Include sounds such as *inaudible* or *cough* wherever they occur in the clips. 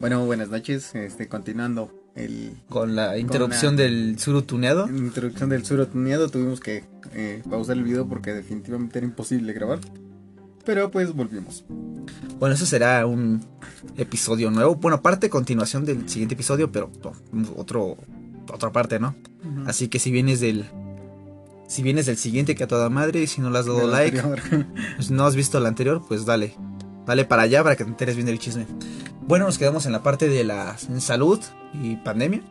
Bueno, buenas noches. Este, continuando el Con la interrupción la- del surutuneado. la introducción del surotuneado, tuvimos que eh, pausar el video porque definitivamente era imposible grabar. Pero pues volvimos. Bueno, eso será un episodio nuevo. Bueno, parte continuación del siguiente episodio, pero no, otro, otra parte, ¿no? Así que si vienes del. Si vienes del siguiente que a toda madre, y si no le has dado like, pues *laughs* no has visto el anterior, pues dale. Dale para allá para que te enteres bien del chisme. Bueno, nos quedamos en la parte de la salud y pandemia.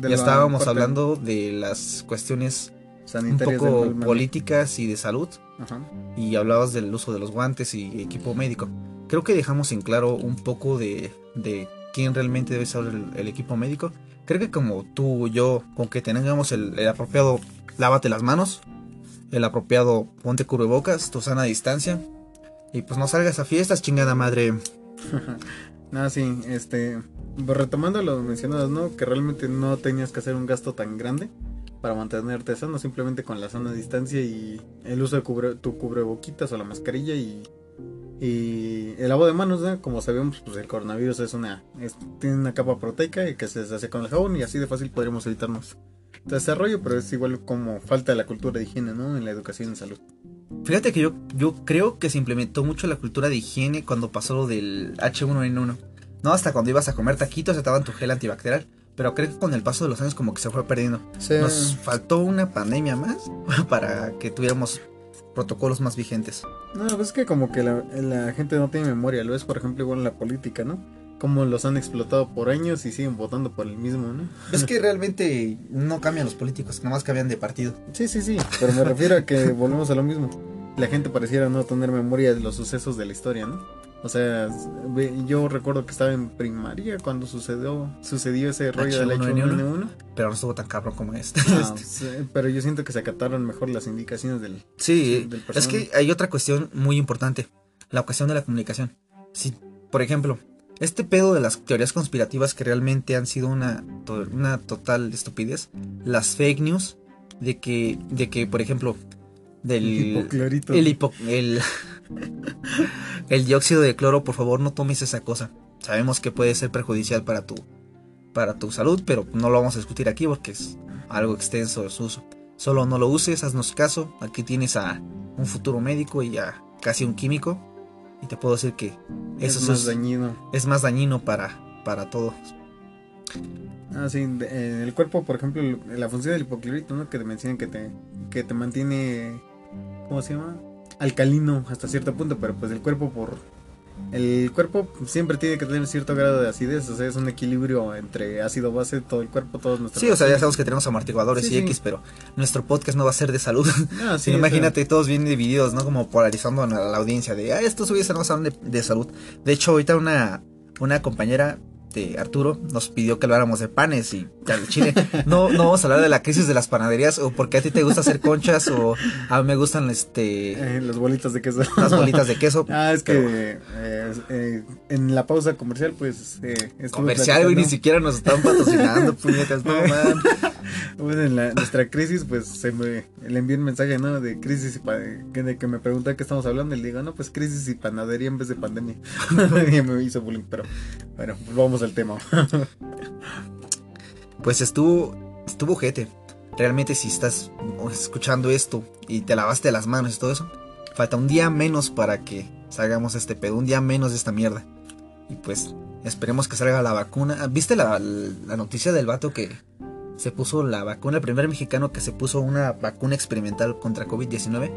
Ya estábamos parte hablando de las cuestiones un poco políticas y de salud. Ajá. y hablabas del uso de los guantes y equipo médico. Creo que dejamos en claro un poco de, de quién realmente debe ser el, el equipo médico. Creo que como tú, yo, con que tengamos el, el apropiado lávate las manos, el apropiado ponte cubrebocas, tu sana distancia, y pues no salgas a fiestas, chingada madre. *laughs* No, sí, este, pues, retomando lo mencionado, ¿no? Que realmente no tenías que hacer un gasto tan grande para mantenerte sano, simplemente con la sana distancia y el uso de cubre, tu cubreboquitas o la mascarilla y, y el lavado de manos, ¿no? Como sabemos, pues el coronavirus es una, es- tiene una capa proteica y que se deshace con el jabón y así de fácil podríamos evitarnos todo ese rollo, pero es igual como falta la cultura de higiene, ¿no? En la educación en salud. Fíjate que yo, yo creo que se implementó mucho la cultura de higiene cuando pasó lo del H1N1. No, hasta cuando ibas a comer taquitos se te daban tu gel antibacterial. Pero creo que con el paso de los años como que se fue perdiendo. Nos faltó una pandemia más *laughs* para que tuviéramos protocolos más vigentes. No, pues es que como que la, la gente no tiene memoria, lo es por ejemplo igual en la política, ¿no? Como los han explotado por años y siguen votando por el mismo, ¿no? Es que realmente no cambian los políticos, nomás cambian de partido. Sí, sí, sí, pero me refiero a que volvemos a lo mismo. La gente pareciera no tener memoria de los sucesos de la historia, ¿no? O sea, yo recuerdo que estaba en primaria cuando sucedió sucedió ese rollo del H1N1. H1N1. Pero no estuvo tan cabrón como este. No, sí, *laughs* pero yo siento que se acataron mejor las indicaciones del... Sí, del es que hay otra cuestión muy importante, la cuestión de la comunicación. Si, por ejemplo, este pedo de las teorías conspirativas que realmente han sido una, to- una total estupidez, las fake news de que, de que por ejemplo, del Hipoclorito. el, hipo- el, *laughs* el dióxido de cloro, por favor, no tomes esa cosa. Sabemos que puede ser perjudicial para tu, para tu salud, pero no lo vamos a discutir aquí porque es algo extenso su uso. Solo no lo uses, haznos caso. Aquí tienes a un futuro médico y a casi un químico. Y te puedo decir que eso es más es, dañino. es más dañino para, para todos. Ah, sí, de- en el cuerpo, por ejemplo, la función del hipoclorito, ¿no? Que te mencionan que te, que te mantiene, ¿cómo se llama? Alcalino hasta cierto punto, pero pues el cuerpo por... El cuerpo siempre tiene que tener cierto grado de acidez, o sea, es un equilibrio entre ácido base, todo el cuerpo, todos nuestros... Sí, o sea, ya sabemos que tenemos amortiguadores Sí, y sí. X, pero nuestro podcast no va a ser de salud. Ah, *laughs* sí, sea, imagínate todos bien divididos, ¿no? Como polarizando a la audiencia de, ah, estos güeyes no hablan de, de salud. De hecho, ahorita una, una compañera de Arturo nos pidió que habláramos de panes y de Chile. No, no vamos a hablar de la crisis de las panaderías o porque a ti te gusta hacer conchas o a mí me gustan este eh, los bolitos de queso. las bolitas de queso. Ah, es que eh, eh, en la pausa comercial, pues... Eh, Comercial, güey, ni siquiera nos están patrocinando, *laughs* puñetas, no, man. Pues en la, nuestra crisis, pues se me le envié un mensaje, ¿no? De crisis y de que me pregunta qué estamos hablando. Y le digo, no, pues crisis y panadería en vez de pandemia. *laughs* y me hizo bullying, pero bueno, pues vamos al tema. *laughs* Pues estuvo, estuvo jete. Realmente si estás escuchando esto y te lavaste las manos y todo eso, falta un día menos para que salgamos este pedo, un día menos de esta mierda. Y pues esperemos que salga la vacuna. ¿Viste la, la noticia del vato que se puso la vacuna, el primer mexicano que se puso una vacuna experimental contra COVID-19?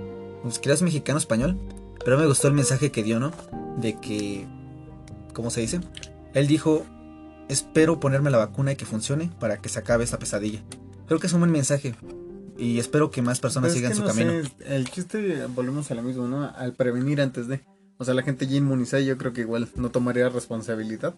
Pues que es mexicano español, pero me gustó el mensaje que dio, ¿no? De que, ¿cómo se dice? Él dijo, espero ponerme la vacuna y que funcione para que se acabe esta pesadilla. Creo que es un buen mensaje y espero que más personas sigan su no camino. sé, el chiste, volvemos a lo mismo, ¿no? Al prevenir antes de. O sea, la gente ya inmunizada, yo creo que igual no tomaría responsabilidad.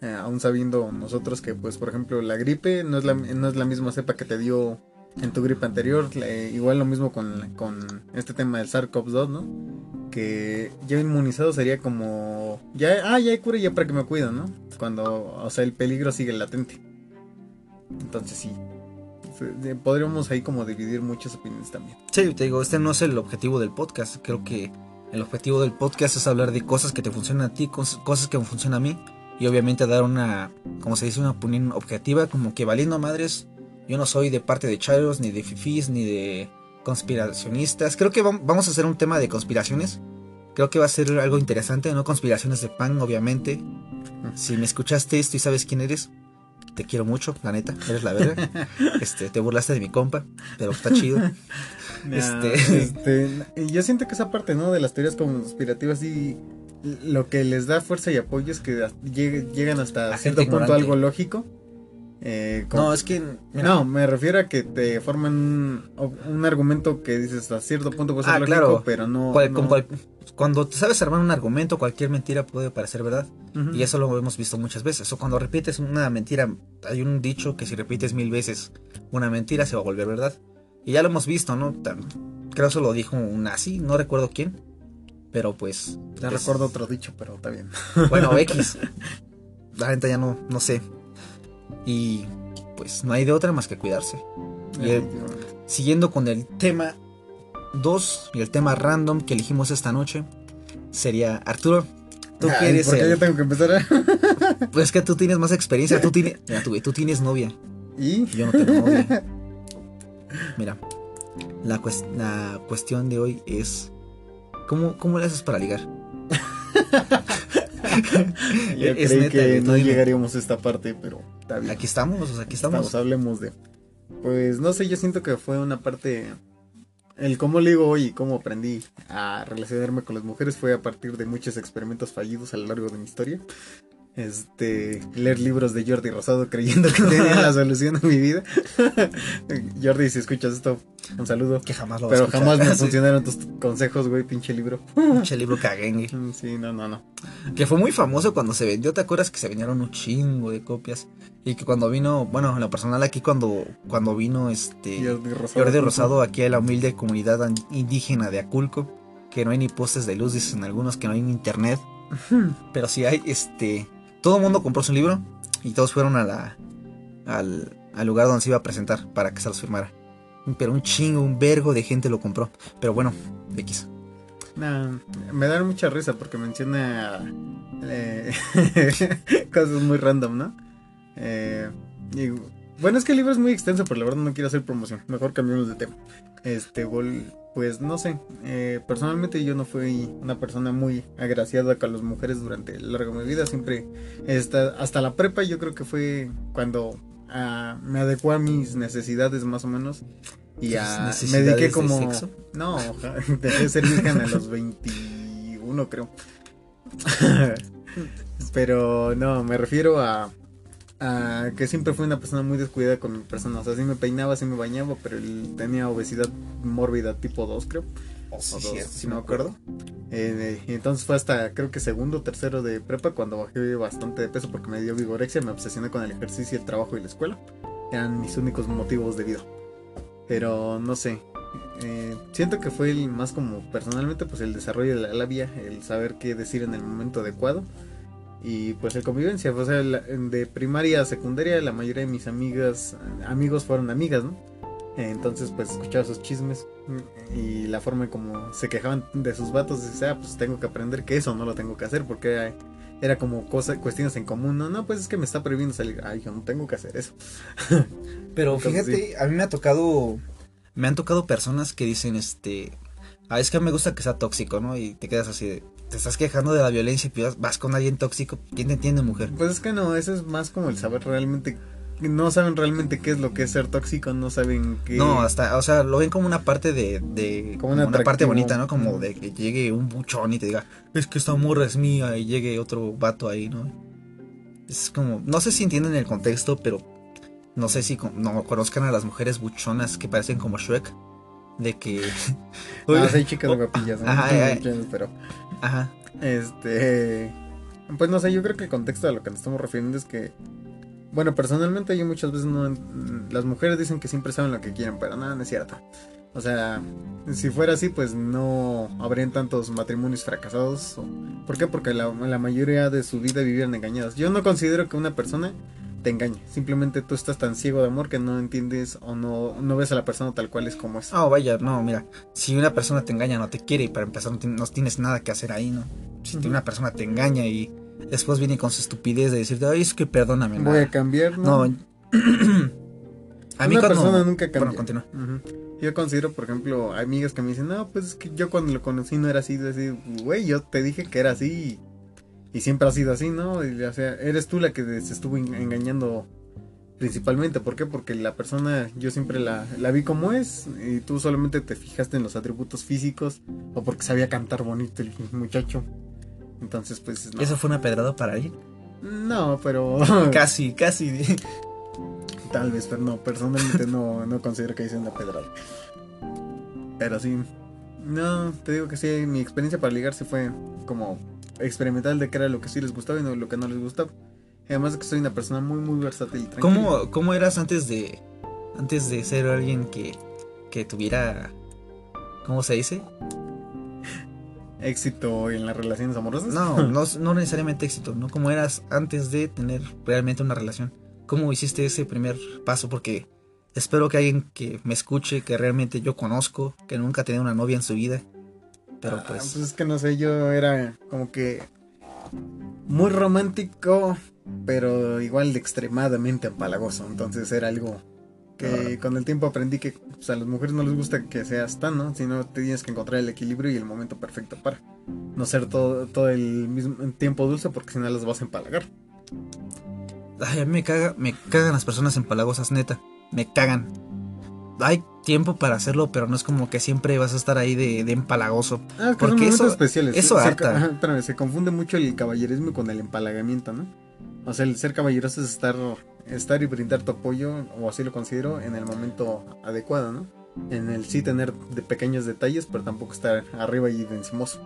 eh, aún sabiendo nosotros que, pues, por ejemplo, la gripe no es la, no es la misma cepa que te dio en tu gripe anterior. igual lo mismo con, con este tema del SARS-CoV-2, ¿no? Que ya inmunizado sería como. Ya, ah, ya hay cura, ya para que me cuido, ¿no? Cuando, o sea, el peligro sigue latente. Entonces, sí. Podríamos ahí como dividir muchas opiniones también. Sí, te digo, este no es el objetivo del podcast. Creo que el objetivo del podcast es hablar de cosas que te funcionan a ti, cos- cosas que me funcionan a mí. y obviamente dar una, como se dice, una opinión objetiva, como que valiendo madres, yo no soy de parte de Charos, ni de Fifis, ni de conspiracionistas. Creo que vamos a hacer un tema de conspiraciones. Creo que va a ser algo interesante, ¿no? Conspiraciones de pan, obviamente. Si me escuchaste esto y sabes quién eres, te quiero mucho, la neta, eres la verga. *laughs* Este, te burlaste de mi compa, pero está chido. *laughs* este... este yo siento que esa parte, ¿no? De las teorías conspirativas y lo que les da fuerza y apoyo es que llegan hasta cierto punto algo lógico. Eh, no, es que. No, me refiero a que te forman un, argumento que dices hasta cierto punto puede ser ah, lógico, pero no. cuando sabes armar un argumento, cualquier mentira puede parecer verdad. Y eso lo hemos visto muchas veces. O cuando repites una mentira, hay un dicho que si repites mil veces una mentira se va a volver verdad. Y ya lo hemos visto, ¿no? Creo que eso lo dijo un nazi, no recuerdo quién. Pero pues. Ya recuerdo otro dicho, pero está bien. Bueno, X. *laughs* La gente ya no, no sé. Y pues no hay de otra más que cuidarse. Y siguiendo con el tema 2 y el tema random que elegimos esta noche, sería Arturo. ¿Tú qué eres? ¿Por qué yo tengo que empezar? *laughs* pues que tú tienes más experiencia. Tú tienes, mira, tú, tienes novia. ¿Y? Yo no tengo novia. *laughs* Mira, la, la cuestión de hoy es: ¿cómo, ¿cómo le haces para ligar? *laughs* *laughs* Yo es creí que no llegaríamos a esta parte, pero Aquí estamos, aquí estamos. Hablemos de. Pues no sé, yo siento que fue una parte. El cómo le digo hoy y cómo aprendí a relacionarme con las mujeres fue a partir de muchos experimentos fallidos a lo largo de mi historia este, leer libros de Jordi Rosado creyendo que tenía la *laughs* solución a mi vida. *laughs* Jordi, si escuchas esto, un saludo. Que jamás lo Pero jamás me funcionaron tus consejos, güey, pinche libro. Pinche libro caguengue. *laughs* Sí, no, no, no. Que fue muy famoso cuando se vendió, ¿te acuerdas que se vendieron un chingo de copias? Y que cuando vino, bueno, en lo personal aquí cuando, cuando vino este Jordi Rosado, aquí a la humilde comunidad indígena de Aculco, que no hay ni postes de luz, dicen algunos que no hay ni internet. Pero sí hay, este, todo el mundo compró su libro y todos fueron a la, al, lugar donde se iba a presentar para que se los firmara. Pero un chingo, un vergo de gente lo compró. Pero bueno, X. me da mucha risa porque menciona eh, *laughs* cosas muy random, ¿no? Eh, bueno, es que el libro es muy extenso, pero la verdad no quiero hacer promoción. Mejor cambiemos de tema. Este, vol pues no sé, eh, personalmente yo no fui una persona muy agraciada con las mujeres durante el largo de mi vida, siempre hasta la prepa yo creo que fue cuando ah, me adecué a mis necesidades más o menos y a, me dediqué como... De sexo? No, *laughs* dejé de ser virgen a los 21 creo. *laughs* Pero no, me refiero a que siempre fui una persona muy descuidada con mi persona. O sea, sí me peinaba, sí me bañaba, pero él tenía obesidad mórbida tipo 2, creo. Oh, sí, si no me acuerdo. Eh, entonces fue hasta, creo que segundo, tercero de prepa cuando bajé bastante de peso porque me dio vigorexia, me obsesioné con el ejercicio, el trabajo y la escuela. Eran mis únicos motivos de vida. Pero no sé. Eh, siento que fue el más como personalmente pues el desarrollo de la labia, el saber qué decir en el momento adecuado y pues la convivencia, o sea, de primaria a secundaria la mayoría de mis amigas, amigos fueron amigas, ¿no? Entonces pues escuchaba sus chismes y la forma como se quejaban de sus vatos, y ah, pues tengo que aprender que eso no lo tengo que hacer porque era como cosas, cuestiones en común, no, no, pues es que me está prohibiendo salir, ay, yo no tengo que hacer eso. *laughs* Pero fíjate, a mí me ha tocado, me han tocado personas que dicen, este, ah, es que me gusta que sea tóxico, ¿no? Y te quedas así de, te estás quejando de la violencia y vas con alguien tóxico. ¿Quién te entiende, mujer? Pues es que no, eso es más como el saber realmente. No saben realmente qué es lo que es ser tóxico, no saben qué. No, hasta, o sea, lo ven como una parte de. de como una, parte bonita, ¿no? Como de que llegue un buchón y te diga, es que esta morra es mía y llegue otro vato ahí, ¿no? Es como, no sé si entienden el contexto, pero no sé si no conozcan a las mujeres buchonas que parecen como Shrek de que. *laughs* no, hay chicas oh, guapillas, ¿no? Ajá, pero. Ajá. Este. Pues no sé, yo creo que el contexto a lo que nos estamos refiriendo es que. Bueno, personalmente yo muchas veces no. Las mujeres dicen que siempre saben lo que quieren, pero nada, no es cierto. O sea, si fuera así, pues no habrían tantos matrimonios fracasados. ¿Por qué? Porque la, la mayoría de su vida vivieron engañados. Yo no considero que una persona te engañe. Simplemente tú estás tan ciego de amor que no entiendes o no, no ves a la persona tal cual es como es. Oh, vaya, no, mira. Si una persona te engaña, no te quiere y para empezar no, tienes nada que hacer ahí, ¿no? Si una persona te engaña y después viene con su estupidez de decirte, ay, es que perdóname. Voy nah". a cambiar, ¿no? No. *clears throat* a mí Una cuando... persona nunca cambia. Bueno, continúa. Yo considero, por ejemplo, amigas que me dicen, no, pues es que yo cuando lo conocí no era así, así, güey, yo te dije que era así y, siempre ha sido así, ¿no? Y, o sea, eres tú la que se estuvo en- engañando principalmente, ¿por qué? Porque la persona yo siempre la, la vi como es y tú solamente te fijaste en los atributos físicos o porque sabía cantar bonito el muchacho. Entonces, pues, no. ¿Eso fue una pedrada para alguien? No, pero *laughs* *laughs* casi, casi. Tal vez, pero no, personalmente no, no considero que hice una pedrada. Pero sí, no, te digo que sí, mi experiencia para ligar sí fue como experimental de qué era lo que sí les gustaba y no, lo que no les gustaba. Además de que soy una persona muy, muy versátil y tranquila. ¿Cómo, ¿Cómo eras antes de antes de ser alguien que, que tuviera ¿cómo se dice? *laughs* Éxito en las relaciones amorosas. No, *laughs* no, no necesariamente éxito, ¿no? ¿Cómo eras antes de tener realmente una relación? ¿Cómo hiciste ese primer paso? Porque espero que alguien que me escuche, que realmente yo conozco, que nunca ha tenido una novia en su vida, pero Ah, pues... pues es que no sé, yo era como que muy romántico, pero igual de extremadamente empalagoso. Entonces era algo que con el tiempo aprendí que pues, a las mujeres no les gusta que seas tan, ¿no? Sino tienes que encontrar el equilibrio y el momento perfecto para no ser todo, todo el mismo tiempo dulce porque si no las vas a empalagar. Ay, a mí me caga, me cagan las personas empalagosas, neta. Me cagan. Hay tiempo para hacerlo, pero no es como que siempre vas a estar ahí de, de empalagoso. Ah, es que Porque eso- especiales. eso se, harta. espérame, se confunde mucho el caballerismo con el empalagamiento, ¿no? O sea, el ser caballeroso es estar, estar y brindar tu apoyo, o así lo considero, en el momento adecuado, ¿no? En el sí tener de pequeños detalles, pero tampoco estar arriba y de encimoso.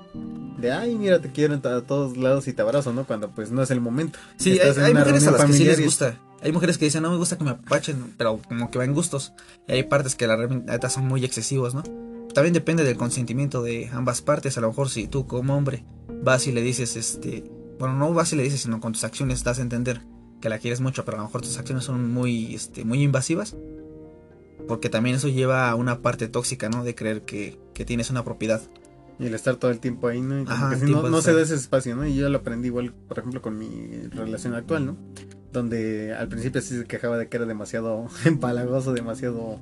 De, ay, mira, te quiero a todos lados y te abrazo, ¿no? Cuando pues no es el momento. Sí, hay, Estás en hay mujeres a las que sí les gusta. Hay mujeres que dicen, no me gusta que me apachen, pero como que va en gustos. Y hay partes que la neta son muy excesivos, ¿no? También depende del consentimiento de ambas partes. A lo mejor si tú como hombre vas y le dices, este... Bueno, no vas y le dices, sino con tus acciones das a entender que la quieres mucho, pero a lo mejor tus acciones son muy, este, muy invasivas. Porque también eso lleva a una parte tóxica, ¿no? De creer que, que tienes una propiedad. Y el estar todo el tiempo ahí, ¿no? Y Ajá, que si no, no se da ese espacio, ¿no? Y yo lo aprendí igual, por ejemplo, con mi relación actual, ¿no? Donde al principio sí se quejaba de que era demasiado *laughs* empalagoso, demasiado...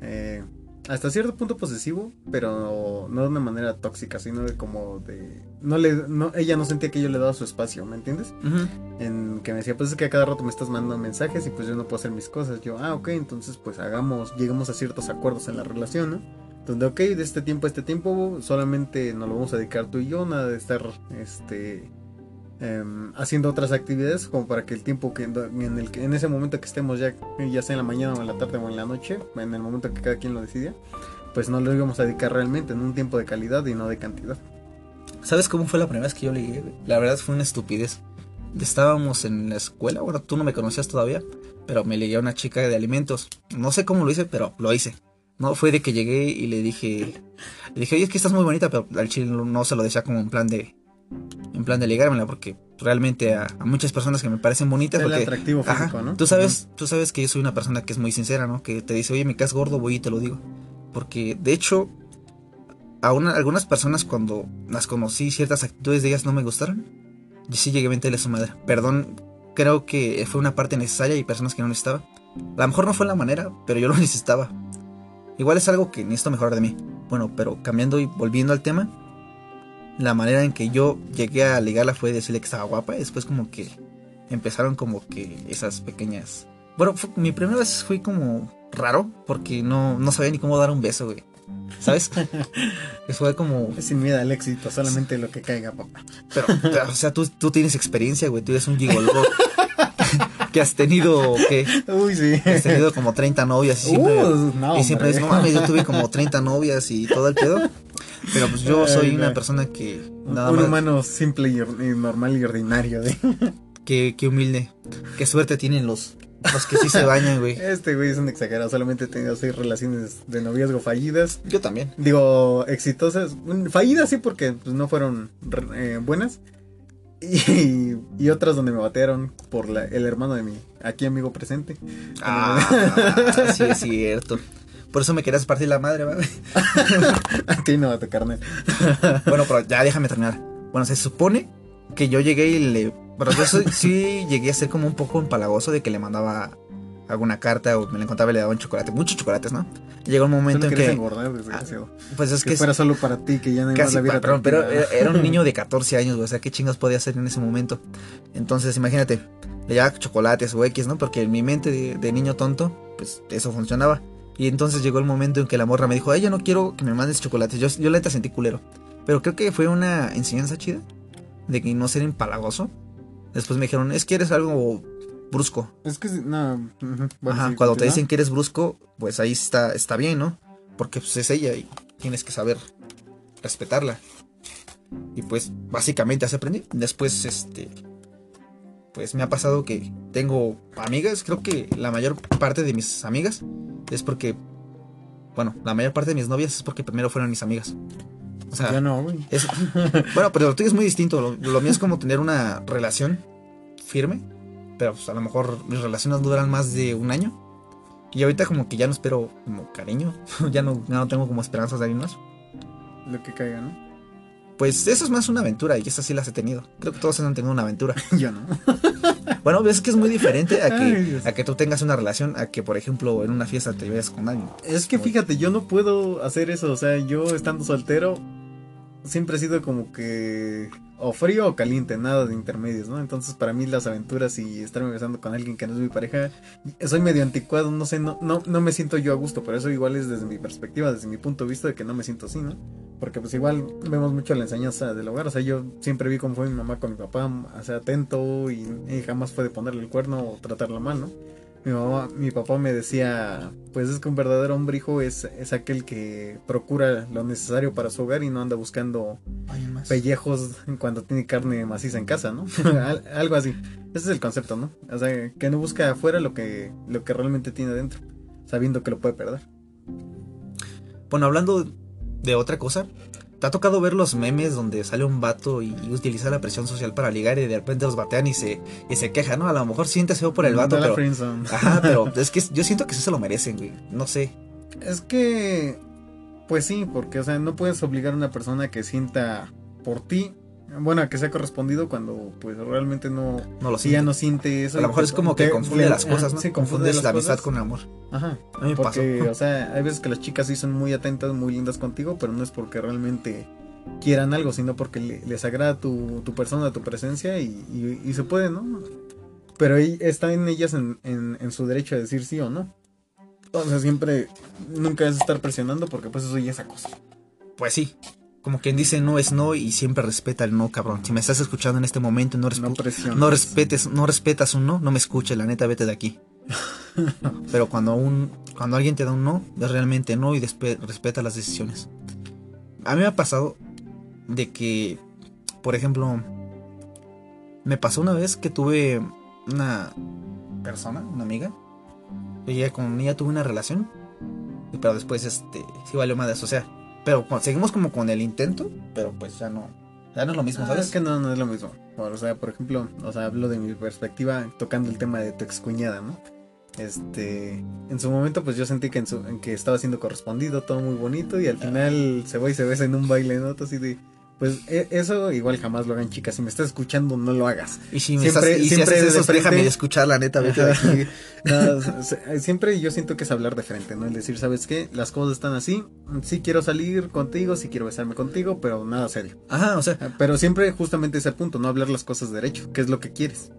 eh, hasta cierto punto posesivo, pero no de una manera tóxica, sino de como de... No le, no, ella no sentía que yo le daba su espacio, ¿me entiendes? En que me decía, pues es que a cada rato me estás mandando mensajes y pues yo no puedo hacer mis cosas. Yo, ah, ok, entonces pues hagamos, lleguemos a ciertos acuerdos en la relación, ¿no? Donde, ok, de este tiempo a este tiempo solamente nos lo vamos a dedicar tú y yo, nada de estar, este, em, haciendo otras actividades como para que el tiempo que en, el en ese momento que estemos ya, ya sea en la mañana o en la tarde o en la noche, en el momento que cada quien lo decida, pues no lo íbamos a dedicar realmente en un tiempo de calidad y no de cantidad. ¿Sabes cómo fue la primera vez que yo ligué? La verdad fue una estupidez. Estábamos en la escuela, bueno, tú no me conocías todavía, pero me ligué a una chica de alimentos. No sé cómo lo hice, pero lo hice. No, fue de que llegué y le dije, le dije, es que estás muy bonita, pero al chile no se lo decía como en plan de, en plan de ligármela, porque realmente a, a muchas personas que me parecen bonitas, El porque, atractivo ajá, físico, ¿no? tú sabes, tú sabes que yo soy una persona que es muy sincera, ¿no? Que te dice, oye, me caes gordo, voy y te lo digo. Porque, de hecho, a una- algunas personas cuando las conocí, ciertas actitudes de ellas no me gustaron. Yo sí llegué a mentirle a su madre. Perdón, creo que fue una parte necesaria y personas que no necesitaba. A lo mejor no fue la manera, pero yo lo *laughs* necesitaba. Igual es algo que necesito mejorar de mí. Bueno, pero cambiando y volviendo al tema, la manera en que yo llegué a ligarla fue decirle que estaba guapa. Y después como que empezaron como que esas pequeñas... Bueno, fue- mi primera vez fue como raro porque no, no sabía ni cómo dar un beso, güey. ¿Sabes? *laughs* Que fue como... Sin miedo al éxito, solamente lo que caiga, papá. Pero, o sea, tú, tú tienes experiencia, güey. Tú eres un gigolo. que has tenido, ¿qué? Uy, sí. Que has tenido como 30 novias y siempre... Uh, no, y siempre hombre. es, no mames, yo tuve como 30 novias y todo el pedo. Pero pues yo soy Ay, una no. persona que nada un más humano simple y, or- y normal y ordinario. ¿eh? *laughs* que, que humilde. Qué suerte tienen los, los que sí se bañan, güey. *laughs* Este güey es un exagerado. Solamente he tenido seis relaciones de noviazgo fallidas. Yo también. Digo, exitosas. Mm, Fallidas sí, porque pues, no fueron eh, buenas. *laughs* Y, y otras donde me batearon por la- el hermano de mi aquí amigo presente. Ah, sí es cierto. Por eso me querías partir la madre, güey. *laughs* A ti no, a tu carnal. *laughs* Bueno, pero ya déjame terminar. Bueno, se supone que yo llegué y le. Pero yo soy- sí llegué a ser como un poco empalagoso de que le mandaba alguna carta o me la encontraba y le daba un chocolate. Muchos chocolates, ¿no? Llegó un momento en que. engordar, desgraciado. Pues es que que. fuera solo para ti, que ya más Casi, la perdón, pero era, un niño de *laughs* 14 años, güey, o sea, ¿qué chingas podía hacer en ese momento? Entonces, imagínate, le llevaba chocolates o X, ¿no? Porque en mi mente de, de niño tonto, pues eso funcionaba. Y entonces llegó el momento en que la morra me dijo, ay, ya no quiero que me mandes chocolates. Yo, yo la neta sentí culero. Pero creo que fue una enseñanza chida de que no ser empalagoso. Después me dijeron, es que eres algo brusco. Es que, no. bueno, Ajá, sí, cuando te dicen que eres brusco, pues ahí está, está bien, ¿no? Porque pues es ella y tienes que saber respetarla. Y pues básicamente así aprendí. Después, este, pues me ha pasado que tengo amigas, creo que la mayor parte de mis amigas es porque, bueno, la mayor parte de mis novias es porque primero fueron mis amigas. O sea, Ya no, güey. es- bueno, pero lo tuyo es muy distinto. Lo, lo mío es como tener una relación firme. Pero pues, a lo mejor mis relaciones duran más de un año. Y ahorita como que ya no espero como cariño. *laughs* ya, no, ya no tengo como esperanzas de alguien más. Lo que caiga, ¿no? Pues eso es más una aventura y esas sí las he tenido. Creo que todos han tenido una aventura. *laughs* Yo no. *laughs* Bueno, ves que es muy diferente a que, a que tú tengas una relación, a que por ejemplo en una fiesta te vayas con alguien. Es que fíjate, yo no puedo hacer eso. O sea, yo estando soltero, siempre he sido como que o frío o caliente, nada de intermedios, ¿no? Entonces, para mí, las aventuras y estarme besando con alguien que no es mi pareja, soy medio anticuado, no sé, no, no, no me siento yo a gusto. Pero eso igual es desde mi perspectiva, desde mi punto de vista de que no me siento así, ¿no? Porque pues igual vemos mucho la enseñanza del hogar. O sea, yo siempre vi cómo fue mi mamá con mi papá, o atento y jamás fue de ponerle el cuerno o tratarla mal, ¿no? Mi mamá, mi papá me decía, pues es que un verdadero hombre hijo es, es aquel que procura lo necesario para su hogar y no anda buscando pellejos cuando tiene carne maciza en casa, ¿no? *laughs* Al- Algo así. Ese es el concepto, ¿no? O sea, que no busca afuera lo que, lo que realmente tiene dentro, sabiendo que lo puede perder. Bueno, hablando de otra cosa, ¿te ha tocado ver los memes donde sale un vato y, y utiliza la presión social para ligar y de repente los batean y se, y se queja, ¿no? A lo mejor siente feo por el vato, No la pero... Ajá, pero *laughs* es que yo siento que sí se lo merecen, güey. No sé. Es que, pues sí, porque, o sea, no puedes obligar a una persona que sienta por ti, bueno, a que sea correspondido cuando, pues, realmente no, No lo si ya no siente eso. a lo mejor es como que te- confunde las cosas, ¿no? Sí, confunde Confundes la amistad con el amor. Ajá. A mí me pasó. Porque, o sea, hay veces que las chicas sí son muy atentas, muy lindas contigo, pero no es porque realmente quieran algo, sino porque le- les agrada tu, tu persona, tu presencia y, y- y se puede, ¿no? Pero ahí están ellas en, en- en su derecho a decir sí o no. O sea, siempre, nunca es estar presionando porque pues eso ya es acoso. Pues sí. Como quien dice no es no y siempre respeta el no, cabrón. Si me estás escuchando en este momento y no, No no respetes, no respetas un no, no me escuches, la neta, vete de aquí. *laughs* Pero cuando un, cuando alguien te da un no, es realmente no y respeta las decisiones. A mí me ha pasado de que, por ejemplo, me pasó una vez que tuve una persona, una amiga, ella con ella tuve una relación, y pero después este sí valió más o sea, pero seguimos como con el intento, pero pues ya no, ya no es lo mismo, Ah, ¿sabes? es que no, no es lo mismo. O sea, por ejemplo, o sea, hablo de mi perspectiva tocando el tema de tu excuñada, ¿no? Este, en su momento pues yo sentí que, en su, en que estaba siendo correspondido, todo muy bonito y al final se va y se besa en un baile, ¿no? Así de, pues e- eso igual jamás lo hagan chicas, si me estás escuchando no lo hagas. Y si me Siempre- estás, y si siempre haces de eso, frente- déjame escuchar, la neta, vete de aquí. *laughs* No, se- siempre yo siento que es hablar de frente, ¿no? El decir, ¿sabes qué? Las cosas están así, sí quiero salir contigo, sí quiero besarme contigo, pero nada serio. Ajá, o sea, Pero siempre justamente ese punto, no hablar las cosas derecho, ¿qué es lo que quieres?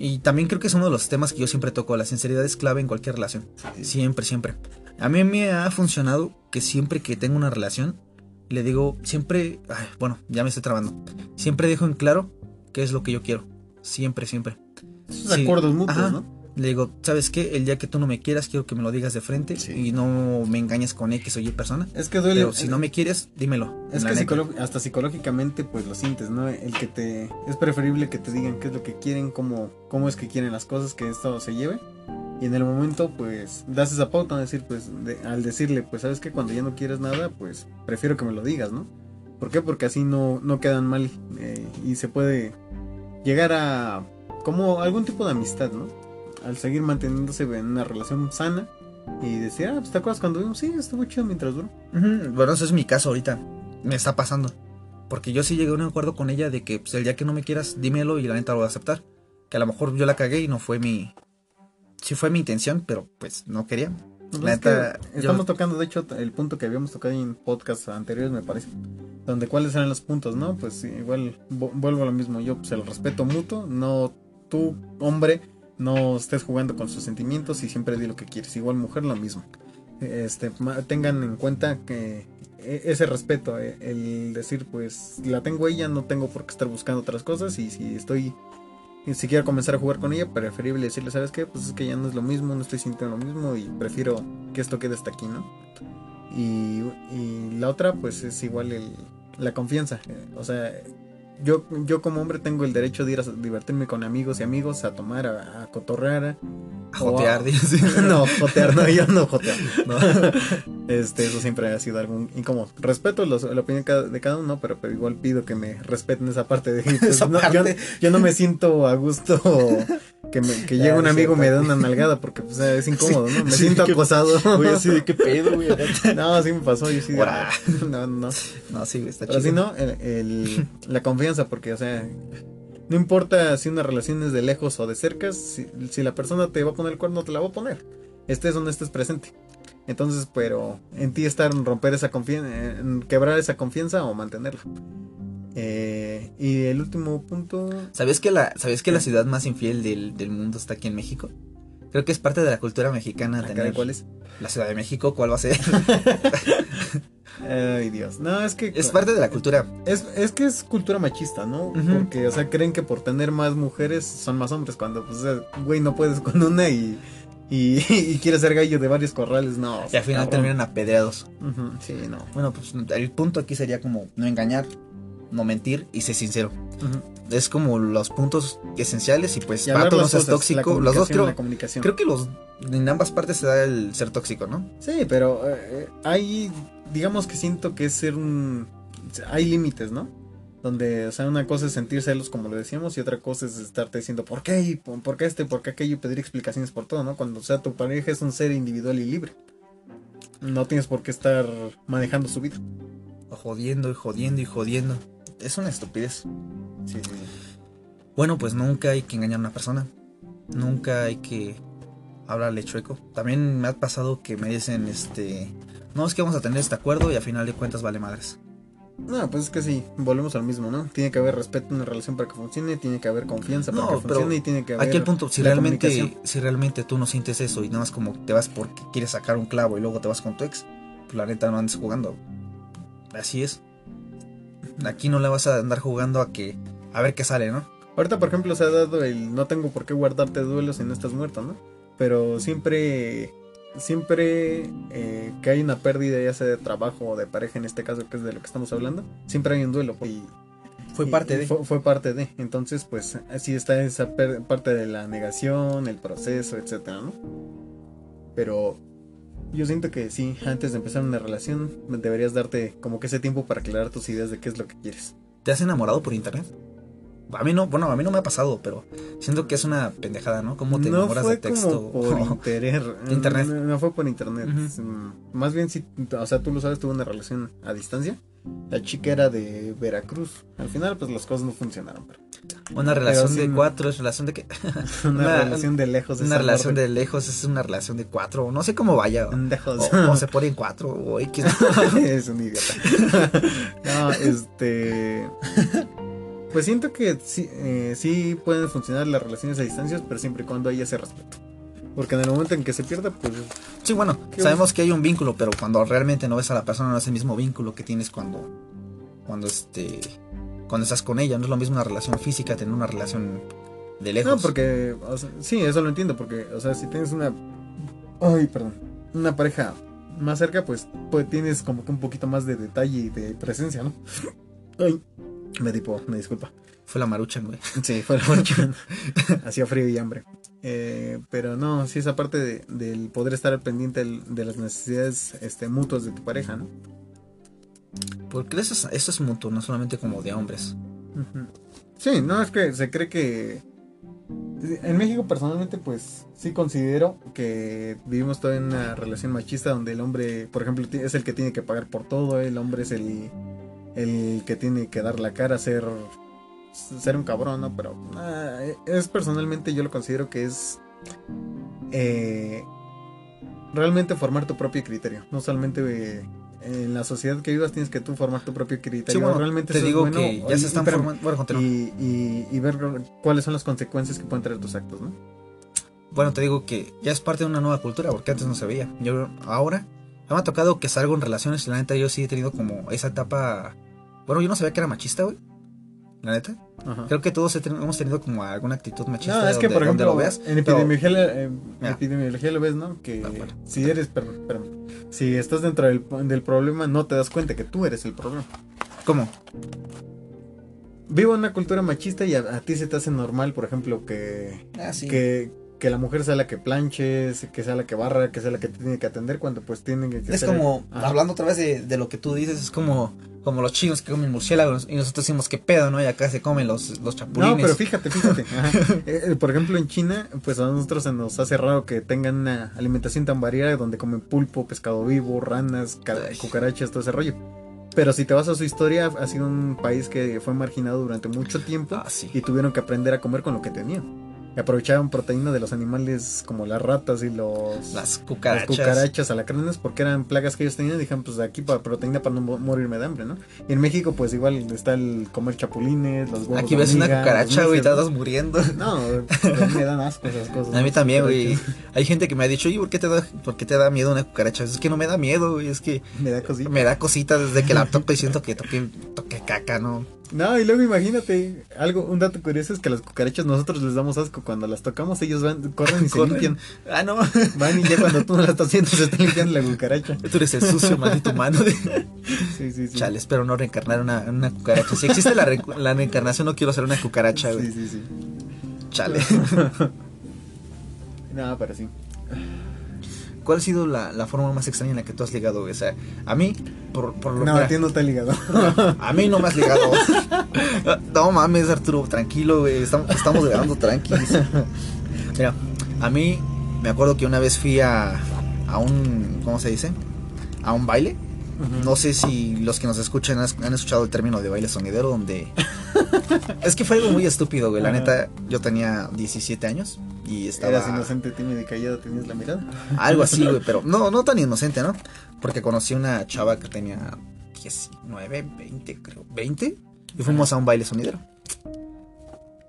y también creo que es uno de los temas que yo siempre toco, la sinceridad es clave en cualquier relación. Siempre, siempre. A mí me ha funcionado que siempre que tengo una relación, le digo, siempre, ay, bueno, ya me estoy trabando. Siempre dejo en claro qué es lo que yo quiero. Siempre, siempre. Esos Sí. acuerdos mutuos, Ajá. ¿no? Le digo, ¿sabes qué? El día que tú no me quieras, quiero que me lo digas de frente Sí. y no me engañes con X o Y persona. Es que duele. Pero si no me quieres, dímelo. Es que hasta psicológicamente pues lo sientes, ¿no? El que te... Es preferible que te digan qué es lo que quieren, cómo, cómo es que quieren las cosas, que esto se lleve. Y en el momento pues das esa pauta, decir, pues de- al decirle, pues sabes que cuando ya no quieres nada, pues prefiero que me lo digas, ¿no? ¿Por qué? Porque así no, no quedan mal eh, y se puede llegar a como algún tipo de amistad, ¿no? Al seguir manteniéndose en una relación sana y decir, ah, pues te acuerdas cuando vimos, sí, estuvo chido mientras duró. Bueno, eso es mi caso ahorita. Me está pasando. Porque yo sí llegué a un acuerdo con ella de que pues, el día que no me quieras, dímelo y la neta lo voy a aceptar. Que a lo mejor yo la cagué y no fue mi. Sí fue mi intención, pero pues no quería. Pues La es que neta, yo- estamos tocando, de hecho, el punto que habíamos tocado en podcasts anteriores, me parece. Donde cuáles eran los puntos, ¿no? Pues igual vu- vuelvo a lo mismo. Yo, pues el respeto mutuo, no tú, hombre, no estés jugando con sus sentimientos y siempre di lo que quieres. Igual mujer, lo mismo. Este, tengan en cuenta que e- ese respeto, eh, el decir, pues la tengo ella, no tengo por qué estar buscando otras cosas y si estoy y si quiero comenzar a jugar con ella, preferible decirle, ¿sabes qué? Pues es que ya no es lo mismo, no estoy sintiendo lo mismo y prefiero que esto quede hasta aquí, ¿no? Y, y la otra, pues es igual el, la confianza. O sea, yo, yo como hombre tengo el derecho de ir a divertirme con amigos y amigos, a tomar, a, a cotorrear. A jotear, dice. *laughs* no, jotear, no, yo no joteo. no. *laughs* Este, eso siempre ha sido algo incómodo. Respeto los- la opinión de cada uno, pero, pero igual pido que me respeten esa parte de pues, *laughs* Esa no, yo, yo no me siento a gusto que, me, que Ah, un es amigo y me cierto. una nalgada porque pues, es incómodo, ¿no? Me sí, siento acosado. *laughs* Güey, así de qué pedo, güey. *laughs* No, sí me pasó, yo sí. de-. *laughs* No, no. No, sí, güey, está Pero chido. si no, el, el- la confianza, porque, o sea, no importa si una relación es de lejos o de cerca, si, si la persona te va a poner el cuerno, te la va a poner. Estés donde estés presente. Entonces, pero en ti está en romper esa confianza, quebrar esa confianza o mantenerla. Eh, y el último punto, ¿Sabías que la, ¿sabías que la ciudad más infiel del, del mundo está aquí en México? Creo que es parte de la cultura mexicana ah, caray, tener ¿cuál es? la Ciudad de México, ¿cuál va a ser? *laughs* Ay, Dios. No, es que es parte de la cultura. Es, es que es cultura machista, ¿no? Porque, o sea, creen que por tener más mujeres son más hombres. Cuando, pues, güey, no puedes con una y, y, *laughs* y quieres ser gallo de varios corrales, no. Y al final cabrón. terminan apedreados. Sí, no. Bueno, pues el punto aquí sería como no engañar, no mentir y ser sincero. Es como los puntos esenciales y pues Y todos no seas tóxico. Los dos creo, La comunicación. creo que los en ambas partes se da el ser tóxico, ¿no? Sí, pero eh, eh, hay, digamos que siento que es ser un... Hay límites, ¿no? Donde, o sea, una cosa es sentir celos, como lo decíamos, y otra cosa es estarte diciendo, ¿por qué? Y por qué este? ¿Por qué aquello? Y pedir explicaciones por todo, ¿no? Cuando, o sea, tu pareja es un ser individual y libre. No tienes por qué estar manejando su vida. O jodiendo y jodiendo y jodiendo. Es una estupidez. Sí, sí, Bueno, pues nunca hay que engañar a una persona. Nunca hay que hablarle chueco. También me ha pasado que me dicen, este, no es que vamos a tener este acuerdo y a final de cuentas vale madres. No, pues es que sí, volvemos al mismo, ¿no? Tiene que haber respeto en una relación para que funcione, tiene que haber confianza para No, que funcione y tiene que haber... Aquí el punto, si realmente, si realmente tú no sientes eso y nada más como te vas porque quieres sacar un clavo y luego te vas con tu ex, pues la neta no andes jugando. Así es. Aquí no le vas a andar jugando a que a ver qué sale, ¿no? Ahorita, por ejemplo, se ha dado el no tengo por qué guardarte duelos si no estás muerto, ¿no? Pero siempre, siempre eh, que hay una pérdida, ya sea de trabajo o de pareja, en este caso, que es de lo que estamos hablando, siempre hay un duelo. Y, Fue parte de. Fue, fue parte de. Entonces, pues, así está esa parte de la negación, el proceso, etcétera, ¿no? Pero yo siento que sí, antes de empezar una relación, deberías darte como que ese tiempo para aclarar tus ideas de qué es lo que quieres. ¿Te has enamorado por internet? A mí no, bueno, a mí no me ha pasado, pero siento que es una pendejada, ¿no? ¿Cómo te no enamoras fue *laughs* de texto? como por internet. Internet. No, no fue por internet. Más bien, sí, o sea, tú lo sabes, tuve una relación a distancia. La chica era de Veracruz. Al final, pues las cosas no funcionaron. Pero Una relación de cuatro es relación de qué? *laughs* una, Una- relación de lejos. una relación de lejos es una relación de cuatro, no sé cómo vaya. O, Lejos. o se ponen cuatro, o X. *laughs* es un idiota. *laughs* no, este. Pues siento que sí, eh, sí pueden funcionar las relaciones a distancias, pero siempre y cuando haya ese respeto. Porque en el momento en que se pierda, pues Sí, bueno, sabemos que hay un vínculo, pero cuando realmente no ves a la persona no es el mismo vínculo que tienes cuando cuando este cuando estás con ella, no es lo mismo una relación física tener una relación de lejos. No, porque, o sea, sí, eso lo entiendo, porque, o sea, si tienes una, ay, perdón, una pareja más cerca, pues, pues tienes como que un poquito más de detalle y de presencia, ¿no? *laughs* Ay, me tipo, me disculpa. fue la maruchan, güey. Sí, fue la noche. *laughs* Hacía frío y hambre. Eh, pero no, sí, esa parte de- del poder estar al pendiente de las necesidades este, mutuas de tu pareja, ¿no? Porque eso es, eso es mutuo, no solamente como de hombres. Sí, no, es que se cree que... En México personalmente pues sí considero que vivimos todavía en una relación machista donde el hombre, por ejemplo, es el que tiene que pagar por todo, el hombre es el, el que tiene que dar la cara, ser, ser un cabrón, ¿no? Pero ah, es personalmente yo lo considero que es eh, realmente formar tu propio criterio, no solamente... eh, en la sociedad que vivas tienes que tú formar tu propio criterio. Sí, bueno, realmente te digo bueno, que ya y- se están formando. Bueno, y, y- y ver cuáles son las consecuencias que pueden traer tus actos, ¿no? Bueno, te digo que ya es parte de una nueva cultura, porque antes no se veía. Yo ahora me ha tocado que salgo en relaciones y la neta yo sí he tenido como esa etapa. Bueno, yo no sabía que era machista, güey. La neta. Ajá. Creo que todos hemos tenido como alguna actitud machista. No, es que donde- por ejemplo, lo veas. en epidemiología, epidemiología lo ves, ¿no? Que Ah, bueno. si eres, per- espérame, si estás dentro del, del problema, no te das cuenta que tú eres el problema. ¿Cómo? Vivo en una cultura machista y a, a ti se te hace normal, por ejemplo, que, Ah, sí. que, que la mujer sea la que planche, que sea la que barra, que sea la que te tiene que atender cuando pues tienen que Es ser- como, Ajá. hablando otra vez de, de lo que tú dices, es como, como los chinos que comen murciélagos y nosotros decimos que pedo, ¿no? Y acá se comen los, los chapulines. No, pero fíjate, fíjate. *laughs* Eh, por ejemplo, en China, pues a nosotros se nos hace raro que tengan una alimentación tan variada donde comen pulpo, pescado vivo, ranas, cucarachas, todo ese rollo. Pero si te vas a su historia, ha sido un país que fue marginado durante mucho tiempo Ah, sí. y tuvieron que aprender a comer con lo que tenían. Y aprovechaban proteína de los animales como las ratas y los Las las cucarachas. cucarachas, alacranes, porque eran plagas que ellos tenían. y Dijeron, pues aquí para proteína para no mo- morirme de hambre, ¿no? Y en México, pues igual está el comer chapulines, los huevos Aquí ves una cucaracha, güey, te estás muriendo. *laughs* no, mí me dan asco esas cosas. A mí también, güey. Cucarachas. Hay gente que me ha dicho, oye, ¿por qué te da, por qué te da miedo una cucaracha? Es que no me da miedo, güey. Es que Me da cosita. me da cosita desde que la *laughs* toco y siento que toque, toque caca, ¿no? No, y luego imagínate, algo, un dato curioso es que a las cucarachas nosotros les damos asco. Cuando las tocamos, ellos van, corren y se Corren. limpian. Ah, no. *laughs* Van y ya cuando tú no la estás haciendo, se está limpiando la cucaracha. Tú eres el sucio, maldito humano. *laughs* Sí, sí, sí. Chale, espero no reencarnar una, una cucaracha. Si existe la, re- la reencarnación, no quiero ser una cucaracha, güey. Sí, sí, sí. Chale. *laughs* No, pero sí. ¿Cuál ha sido la, la forma más extraña en la que tú has ligado? O sea, a mí, por, por lo No, mira, a ti no te ha ligado. *laughs* A mí no me has ligado. *laughs* no mames, Arturo, tranquilo, güey. Estamos, estamos grabando tranquilos. Mira, a mí me acuerdo que una vez fui a, a un. ¿Cómo se dice? A un baile. No sé si los que nos escuchan han escuchado el término de baile sonidero, donde. *laughs* es que fue algo muy estúpido, güey. La neta, yo tenía 17 años y estaba. Eras inocente, tímido y callado, tenías la mirada. Algo así, güey, pero *laughs* no, no tan inocente, ¿no? Porque conocí una chava que tenía 19, 20, creo, 20, y fuimos a un baile sonidero.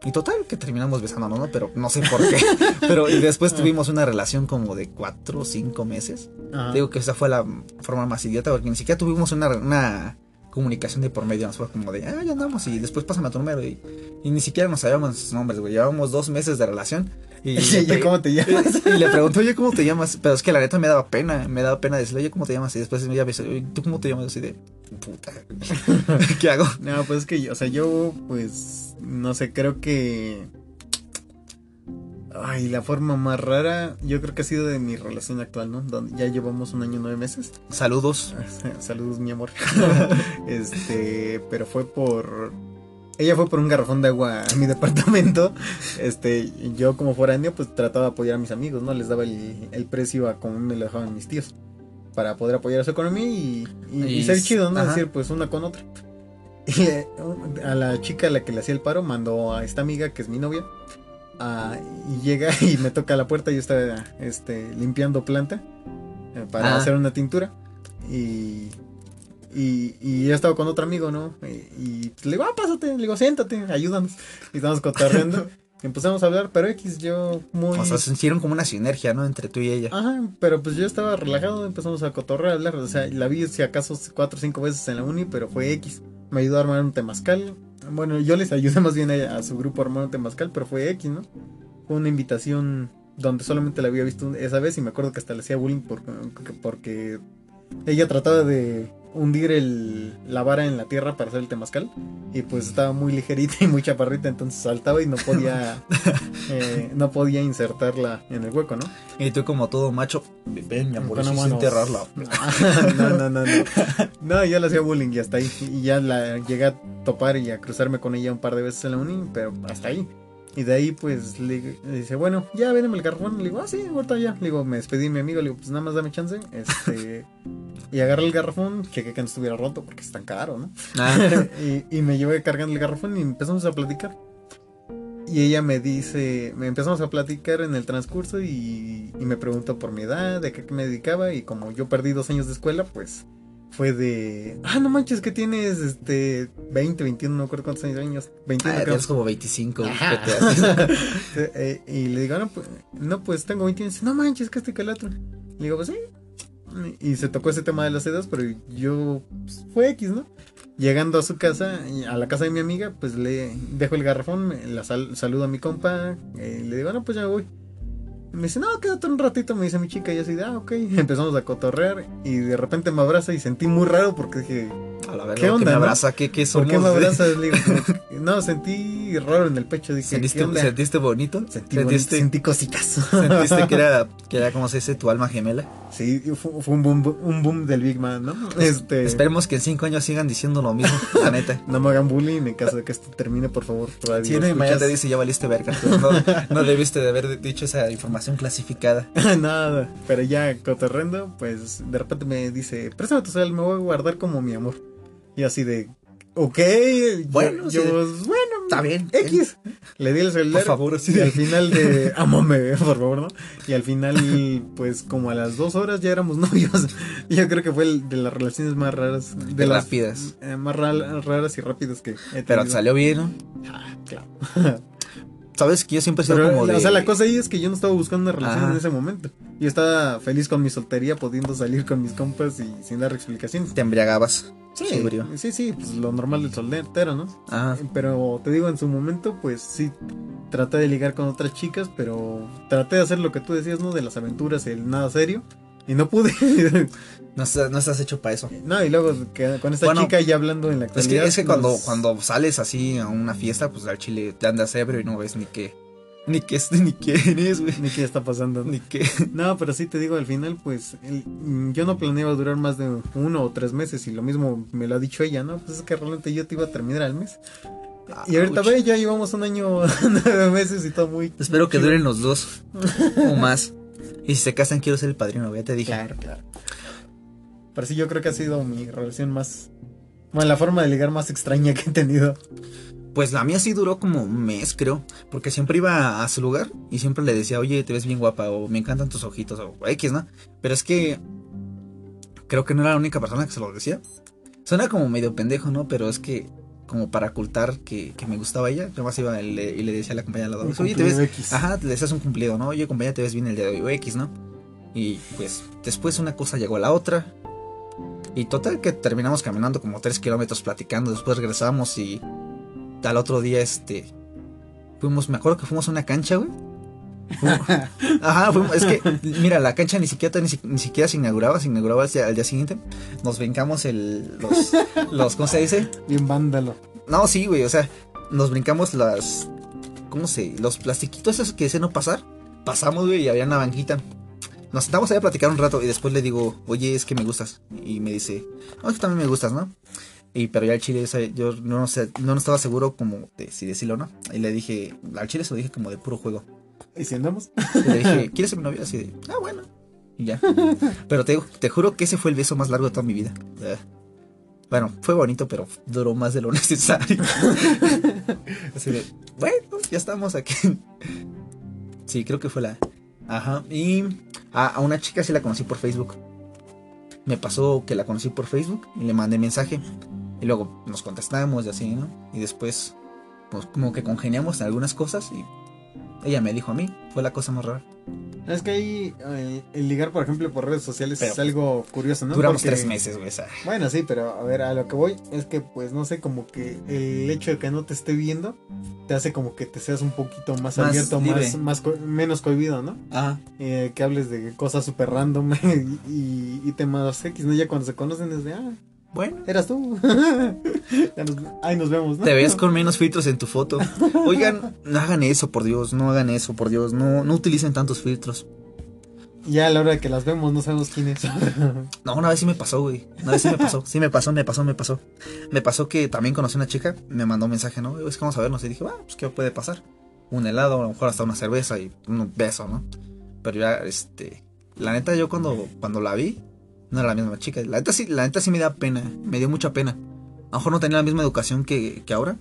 Y total, que terminamos besándonos, ¿no? Pero no sé por qué. *laughs* Pero y después tuvimos una relación como de 4 o 5 meses. Ajá. Digo que esa fue la forma más idiota, porque ni siquiera tuvimos una, una comunicación de por medio. Nos fue como de, ah, ya andamos, y después pásame a tu número. Y, y ni siquiera nos sabíamos sus nombres, güey. Llevábamos dos meses de relación. Y, *laughs* Y ya, ¿cómo te llamas? y le preguntó, oye, ¿cómo te llamas? Pero es que la neta me daba pena, me daba pena decirle, oye, ¿cómo te llamas? Y después me dice, oye, ¿tú cómo te llamas? Así de, puta, *laughs* ¿qué hago? No, pues es que, yo- o sea, yo, pues, no sé, creo que... Ay, la forma más rara, yo creo que ha sido de mi relación actual, ¿no? Donde ya llevamos un año nueve meses. Saludos. *laughs* Saludos, mi amor. *laughs* este, pero fue por... Ella fue por un garrafón de agua a mi departamento. Este, y yo como foráneo, pues trataba de apoyar a mis amigos, ¿no? Les daba el, el precio a como me lo dejaban mis tíos. Para poder apoyar a su economía y, y, y Y ser chido, ¿no? ajá. decir, pues una con otra. Y eh, a la chica a la que le hacía el paro mandó a esta amiga, que es mi novia. a- y llega *laughs* y me toca la puerta. Yo estaba este, limpiando planta eh, para Ah. hacer una tintura. Y, y, y yo estaba con otro amigo, ¿no? Y, y le digo, ah, pásate. Le digo, siéntate, ayúdanos. Y estamos cotorreando. y *laughs* empezamos a hablar, pero X, yo muy. O sea, sintieron como una sinergia, ¿no? Entre tú y ella. Ajá, pero pues yo estaba relajado, empezamos a cotorrear, a hablar, o sea, la vi si acaso cuatro o cinco veces en la uni, pero fue X. Me ayudó a armar un temazcal. Bueno, yo les ayudé *laughs* más bien a, su grupo a armar un temazcal, pero fue X, ¿no? Fue una invitación donde solamente la había visto esa vez y me acuerdo que hasta le hacía bullying porque ella trataba de hundir el, la vara en la tierra para hacer el temazcal y pues estaba muy ligerita y muy chaparrita, entonces saltaba y no podía, *laughs* eh, no podía insertarla en el hueco, ¿no? Y tú como todo macho, ven, mi amor, mano. enterrarla. *laughs* No, no, no, no. No, yo le hacía bullying y hasta ahí. Y ya la llegué a topar y a cruzarme con ella un par de veces en la uni, pero hasta ahí. Y de ahí, pues, le, le dice, bueno, ya véndeme el garrafón. Le digo, ah, sí, ahorita ya. Le digo, me despedí de mi amigo. Le digo, pues nada más dame chance. Este. *laughs* y agarré el garrafón, chequé que no estuviera roto porque es tan caro, ¿no? Ah, *laughs* y, y me llevé cargando el garrafón y empezamos a platicar. Y ella me dice, me empezamos a platicar en el transcurso y, y me preguntó por mi edad, de qué me dedicaba y como yo perdí dos años de escuela, pues fue de, ah, no manches, que tienes este 20, 21, no recuerdo cuántos años, 21 ah, tienes como 25. Ajá. vete a- *laughs* Eh, y le digo, no pues, no, pues tengo 21. Dice, no manches, que este que el otro. Le digo, pues sí. Y se tocó ese tema de las edades, pero yo, pues, fue X, ¿no? Llegando a su casa, a la casa de mi amiga, pues le dejo el garrafón, la sal- saludo a mi compa, eh, le digo, no, pues ya voy. Me dice, no, quédate un ratito, me dice mi chica, y así, ah, ok. *laughs* Empezamos a cotorrear, y de repente me abraza y sentí muy raro porque dije, A la verga, ¿Qué ¿qué onda, me no? abraza? ¿Qué, qué ¿por somos? qué me abrazas? *laughs* No, sentí raro en el pecho, dije, ¿Sentiste, ¿qué onda? ¿Sentiste bonito? Sentí, ¿Sentiste, sentí cositas. sentiste que era, *laughs* que era, como se dice, tu alma gemela? Sí, fue, fue un, boom, un boom del Big Man, ¿no? Este, Esperemos que en cinco años sigan diciendo lo mismo, la *laughs* neta. no me hagan bullying en caso de que esto termine, por favor. radio Si uno y mañana te dice ya valiste verga, no, no debiste de haber dicho esa información clasificada. Nada, pero ya cotorrendo, pues de repente me dice, préstame tu celular, me voy a guardar como mi amor. Y así de, ok, yo- Bueno, yo, sí. pues, bueno, Está bien. X. Le di el celular. Por favor, así y al final de, amame, por favor, ¿no? Y al final, pues como a las dos horas ya éramos *laughs* novios. Yo creo que fue el de las relaciones más raras, de las rápidas. eh, más ra- raras y rápidas que he Pero salió bien, ¿no? Ah, claro. *laughs* Sabes que yo siempre he sido Pero, como de. O sea, la cosa ahí es que yo no estaba buscando una relación Ajá. en ese momento. Yo estaba feliz con mi soltería, pudiendo salir con mis compas y sin dar explicaciones. Te embriagabas. Sí, sí, sí, pues lo normal del soltero, ¿no? Ajá. Pero te digo, en su momento, pues sí, traté de ligar con otras chicas, pero traté de hacer lo que tú decías, ¿no? De las aventuras, el nada serio. Y no pude. *laughs* No, estás- no estás hecho para eso. no, y luego que con esta Bueno, chica ya hablando en la Es actualidad. que, es que cuando, nos- cuando sales así a una fiesta, pues al chile te andas ebrio y no ves ni qué. Ni qué es, ni quién es, güey. Ni qué está pasando. Ni qué. No, pero sí te digo, al final, pues el- mm, yo no planeaba durar más de uno o tres meses y lo mismo me lo ha dicho ella, ¿no? Pues es que realmente yo te iba a terminar al mes. Y ahorita ve, ya llevamos un año, *laughs* nueve meses y todo muy... Espero que chido. duren los dos. o más. Y si se casan, quiero ser el padrino, ya te dije. Claro, claro. Pero sí, yo creo que ha sido mi relación más... Bueno, la forma de ligar más extraña que he tenido. Pues la mía sí duró como un mes, creo. Porque siempre iba a su lugar y siempre le decía, oye, te ves bien guapa, o me encantan tus ojitos, o X, ¿no? Pero es que creo que no era la única persona que se lo decía. Suena como medio pendejo, ¿no? Pero es que como para ocultar que, que me gustaba ella, yo más iba y le, y le decía a la compañera al lado, Un oye, te ves, X. Ajá, te deseas un cumplido, ¿no? Oye, compañera, te ves bien el día de hoy, o X, ¿no? Y pues después una cosa llegó a la otra. Y total que terminamos caminando como tres kilómetros platicando. Después regresamos y al otro día, este. Fuimos, me acuerdo que fuimos a una cancha, güey. *laughs* Ajá, fuimos- es que, mira, la cancha ni siquiera, ni, si- ni siquiera se inauguraba, se inauguraba al día, al día siguiente. Nos brincamos el, los, los, ¿cómo se dice? Bien vándalo. No, sí, güey, o sea, nos brincamos las. ¿Cómo se? Los plastiquitos esos que decían no pasar. Pasamos, güey, y había una banquita. Nos sentamos ahí a platicar un rato y después le digo, oye, es que me gustas. Y me dice, no, es que también me gustas, ¿no? Y pero ya al chile, o sea, yo no, sé, no estaba seguro como de si decirlo o no. Y le dije, al chile se lo dije como de puro juego. ¿Y si andamos? Y le dije, ¿quieres ser mi novia? Así de, ah, bueno. Y ya. Pero te, te juro que ese fue el beso más largo de toda mi vida. Eh, Bueno, fue bonito, pero duró más de lo *laughs* necesario. Así de, bueno, ya estamos aquí. Sí, creo que fue la. Ajá. Y a, a una chica sí la conocí por Facebook. Me pasó que la conocí por Facebook y le mandé mensaje. Y luego nos contestamos y así, ¿no? Y después, pues como que congeniamos en algunas cosas y ella me dijo a mí. Fue la cosa más rara. Es que ahí eh, el ligar, por ejemplo, por redes sociales Pero, es algo curioso, ¿no? Duramos Porque- tres meses, güey. Bueno, sí, pero a ver, a lo que voy es que, pues, no sé, como que el hecho de que no te esté viendo te hace como que te seas un poquito más, Más abierto, libre. más, más co- menos cohibido, ¿no? Ajá. Eh, que hables de cosas súper random *laughs* y, y, y temas X, ¿no? Ya cuando se conocen es de, ah, Bueno. eras tú. *laughs* Nos- ahí nos vemos, ¿no? Te ves con menos filtros en tu foto. Oigan, no hagan eso, por Dios, no hagan eso, por Dios, no, no utilicen tantos filtros. Ya a la hora de que las vemos no sabemos quién es. *laughs* No, una vez sí me pasó, güey. Una vez sí me pasó. Sí me pasó, me pasó, me pasó. Me pasó que también conocí a una chica, me mandó un mensaje, ¿no? Es que vamos a vernos. Y dije, va, pues qué puede pasar. un helado, a lo mejor hasta una cerveza y un beso, ¿no? Pero ya, este, la neta yo cuando, cuando la vi, no era la misma chica. La neta sí, la neta sí me da pena, me dio mucha pena. A lo mejor no tenía la misma educación que, que ahora.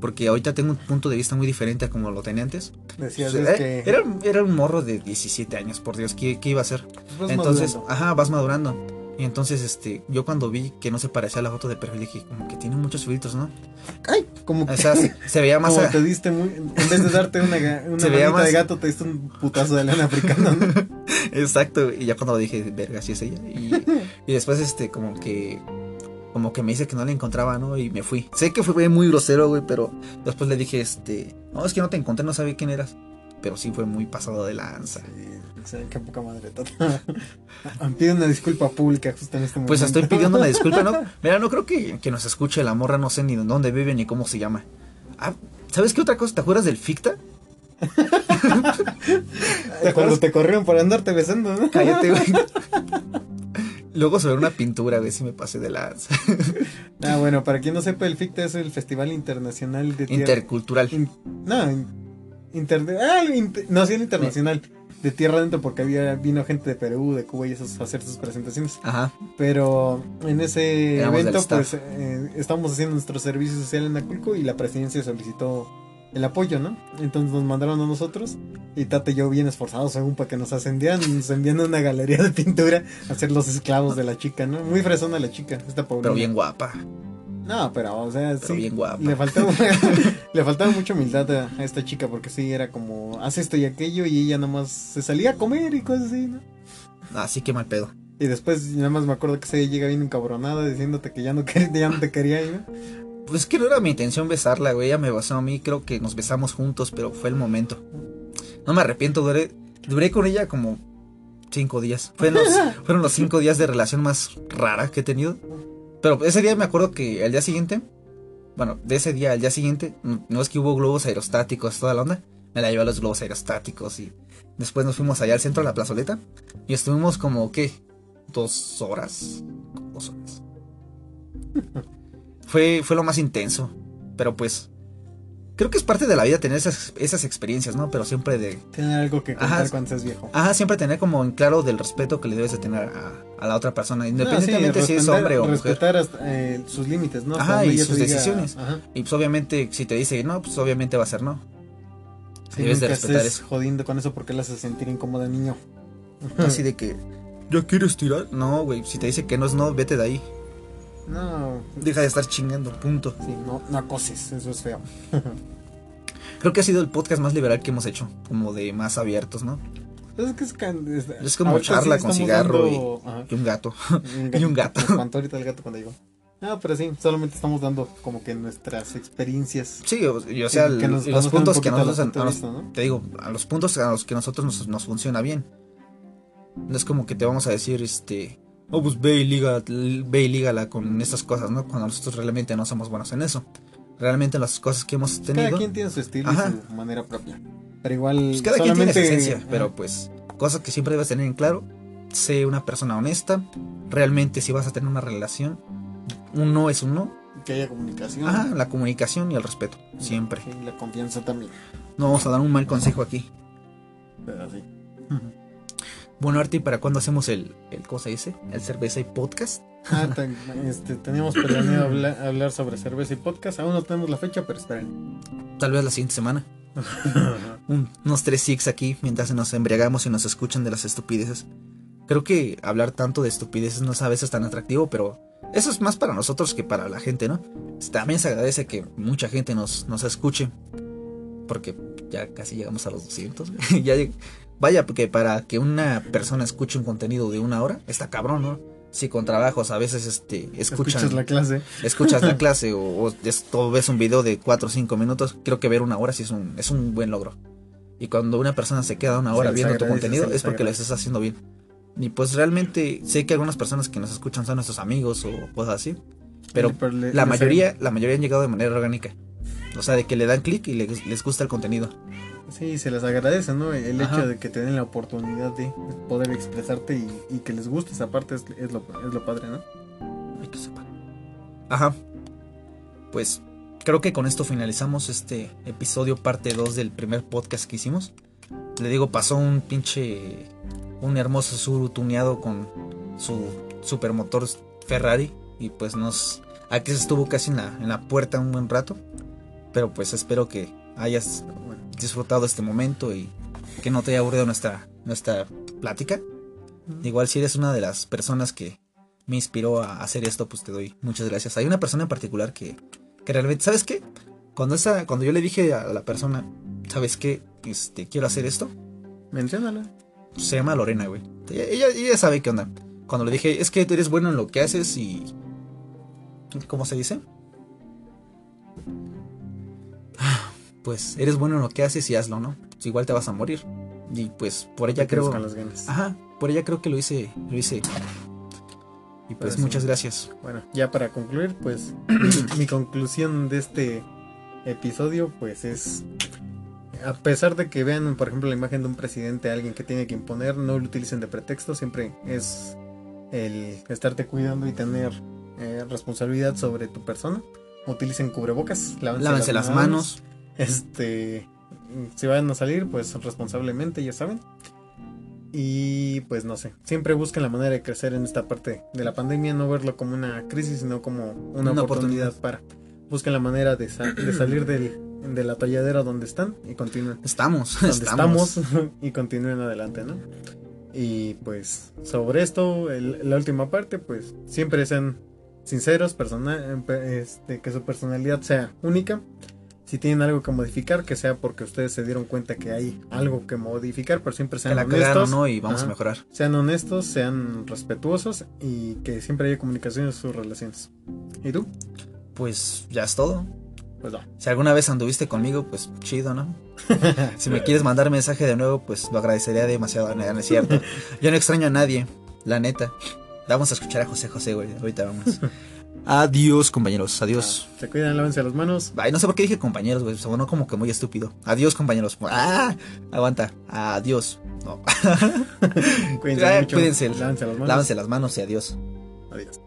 Porque ahorita tengo un punto de vista muy diferente a como lo tenía antes. Decías Pues, es eh, que era, era un morro de 17 años, por Dios, ¿qué, qué iba a hacer? vas Entonces, madurando. ajá, vas madurando. Y entonces, este, yo cuando vi que no se parecía a la foto de perfil, dije, como que tiene muchos filtros, ¿no? Ay, como que O sea, se, se veía *laughs* más... como a- te diste muy, en vez de darte una, *laughs* una Se veía de gato, te diste un putazo de lana africana, ¿no? *laughs* Exacto, y ya cuando lo dije, verga, sí es ella. Y, y después, este, como que. Como que me dice que no la encontraba, ¿no? Y me fui. Sé que fue muy grosero, güey, pero después le dije, este. No, es que no te encontré, no sabía quién eras. Pero sí fue muy pasado de lanza. Sí, o sea, qué poca madre. *laughs* Pido una disculpa pública justo en este momento. Pues estoy pidiendo una disculpa, ¿no? *laughs* Mira, no creo que, que nos escuche la morra, no sé ni dónde vive ni cómo se llama. Ah, ¿sabes qué otra cosa? ¿Te acuerdas del ficta? *laughs* De cuando te corrieron por andarte besando, ¿no? Cállate, güey. Luego sobre una pintura, güey, si me pasé de lanza. Ah, bueno, para quien no sepa, el FICTA es el Festival Internacional de. Intercultural. In- no, in- inter, ah, inter- no, sí, el internacional. De tierra adentro, porque había vino gente de Perú, de Cuba y esos a hacer sus presentaciones. Ajá. Pero en ese Éramos evento, pues eh, estábamos haciendo nuestro servicio social en Aculco y la presidencia solicitó el apoyo, ¿no? Entonces nos mandaron a nosotros y Tate y yo bien esforzados según para que nos ascendieran, nos envían a una galería de pintura a ser los esclavos de la chica, ¿no? Muy fresona la chica, esta Paulina. Pero bien guapa. No, pero o sea, Pero sí. bien guapa. Le faltaba, *laughs* *laughs* le faltaba mucha humildad a, a esta chica porque sí, era como, haz esto y aquello y ella nada más se salía a comer y cosas así, ¿no? Así que mal pedo. Y después nada más me acuerdo que se llega bien encabronada diciéndote que ya no, quer- ya no te quería, ¿no? Pues es que no era mi intención besarla, güey. Ella me besó a mí, creo que nos besamos juntos, pero fue el momento. No me arrepiento, duré, duré con ella como cinco días. Fueron los, *laughs* fueron los cinco días de relación más rara que he tenido. Pero ese día me acuerdo que el día siguiente, bueno, de ese día al día siguiente, mm, no es que hubo globos aerostáticos, toda la onda. Me la llevé a los globos aerostáticos y después nos fuimos allá al centro de la plazoleta y estuvimos como, ¿qué? Dos horas. Dos horas. *laughs* fue, fue lo más intenso. Pero pues, creo que es parte de la vida tener esas, esas experiencias, ¿no? Pero siempre de... Tener algo que contar Ajá. cuando seas viejo. Ajá, siempre tener como en claro del respeto que le debes de tener a, a la otra persona, No, independientemente sí, si es hombre o mujer. Respetar hasta, eh, sus límites, ¿no? Ajá, y sus diga, decisiones. Ajá. Y pues obviamente si te dice no, pues obviamente va a ser no. Sí, Debes de respetar estés eso. jodiendo con eso porque le hace sentir incómoda niño. Así de que, ¿ya quieres tirar? No, güey, si te dice que no es no, vete de ahí. No, Deja de estar chingando, punto. sí, no, no acoses, eso es feo. *laughs* Creo que ha sido el podcast más liberal que hemos hecho, como de más abiertos, ¿no? Es que es, can- es, como charla con cigarro dando-. Y un gato. Un *laughs* Y un gato. Espantó ahorita el gato cuando llegó. Ah, pero sí, solamente estamos dando como que nuestras experiencias. Sí, o, y, o sea, nos los puntos un que nosotros, a te digo, a los puntos a los que nosotros nos, nos funciona bien. No es como que te vamos a decir, este, oh, pues ve y liga, ve y lígala con estas cosas, ¿no? Cuando nosotros realmente no somos buenos en eso. Realmente las cosas que hemos Cada tenido, quien tiene su estilo Ajá. y su manera propia. Pero igual, pues cada quien tiene su esencia, pero pues, cosas que siempre debes tener en claro, sé una persona honesta, realmente si vas a tener una relación, un no es un no, que haya comunicación. Ajá, la comunicación y el respeto, siempre. Sí, la confianza también. No vamos a dar un mal consejo aquí. Pero sí. Bueno, Arti, ¿para cuándo hacemos el, el cosa ese? El cerveza y podcast. Ah, ten- este, teníamos planeado hablar, hablar sobre cerveza y podcast. Aún no tenemos la fecha, pero esperen. Tal vez la siguiente semana. *laughs* Un- unos tres six aquí mientras nos embriagamos y nos escuchan de las estupideces. Creo que hablar tanto de estupideces no es a veces tan atractivo, pero eso es más para nosotros que para la gente, ¿no? También se agradece que mucha gente nos, nos escuche. Porque ya casi llegamos a los 200. *laughs* ya Vaya, porque para que una persona escuche un contenido de una hora, está cabrón, ¿no? Si con trabajos a veces este, escuchan Escuchas la clase. escuchas la *laughs* clase o, o esto ves un video de 4 o 5 minutos, creo que ver una hora sí es un, es un buen logro. Y cuando una persona se queda una hora viendo tu contenido es porque lo estás haciendo bien. Y pues realmente sé que algunas personas que nos escuchan son nuestros amigos o cosas así. Pero le- la mayoría, la mayoría han llegado de manera orgánica. O sea, de que le dan clic y les, les gusta el contenido. Sí, se les agradece, ¿no? El Ajá. hecho de que te den la oportunidad de poder expresarte y, y que les guste esa parte es, es lo, es lo padre, ¿no? Ay, que sepa. Ajá. Pues creo que con esto finalizamos este episodio parte 2 del primer podcast que hicimos. Le digo, pasó un pinche. Un hermoso sur tuneado con su supermotor Ferrari. Y pues nos. Aquí se estuvo casi en la, en la puerta un buen rato. Pero pues espero que hayas disfrutado este momento y que no te haya aburrido nuestra, nuestra plática. Igual si eres una de las personas que me inspiró a hacer esto, pues te doy muchas gracias. Hay una persona en particular que, que realmente, ¿sabes qué? Cuando, esa, cuando yo le dije a la persona, ¿sabes qué? Este, quiero hacer esto. Menciónala. Se llama Lorena, güey. Ella, ella sabe qué onda. Cuando le dije, es que tú eres bueno en lo que haces y... ¿Cómo se dice? Pues eres bueno en lo que haces y hazlo, ¿no? Igual te vas a morir. Y pues por ella creo... Las ganas. Ajá, por ella creo que lo hice, lo hice y pues, Pues muchas sí. gracias. Bueno, ya para concluir, pues mi, *clears throat* mi conclusión de este episodio, pues es, a pesar de que vean, por ejemplo, la imagen de un presidente, alguien que tiene que imponer, no lo utilicen de pretexto, siempre es el estarte cuidando y tener eh, responsabilidad sobre tu persona. Utilicen cubrebocas, lávense, Lávense las manos. Este, si van a salir, pues responsablemente, ya saben. Y pues no sé, siempre busquen la manera de crecer en esta parte de la pandemia, no verlo como una crisis, sino como una, Una oportunidad, oportunidad. para. Busquen la manera de, sa- de salir del, de la talladera donde están y continúen. Estamos, Donde estamos. estamos, *laughs* y continúen adelante, ¿no? Y pues sobre esto, el- la última parte, pues siempre sean sinceros, persona, eh, este, que su personalidad sea única. Si tienen algo que modificar, que sea porque ustedes se dieron cuenta que hay algo que modificar, pero siempre Que sean la honestos. ¿no? Y vamos Ajá. a mejorar. Sean honestos, sean respetuosos y que siempre haya comunicación en sus relaciones. ¿Y tú? Pues ya es todo. Pues va. Si alguna vez anduviste conmigo, pues chido, ¿no? *laughs* si me quieres mandar mensaje de nuevo, pues lo agradecería demasiado, no, no es cierto. *laughs* Yo no extraño a nadie, la neta. Vamos a escuchar a José José, güey. Ahorita vamos. *laughs* Adiós, compañeros. Adiós. Se cuidan, lávense las manos. Ay, no sé por qué dije compañeros, güey. Sonó como que muy estúpido. Adiós, compañeros. ¡Ah! Aguanta. Adiós. No. *laughs* *laughs* Cuídense Ay, mucho. cuídense. Lávense las manos. Lávense las manos y adiós. Adiós.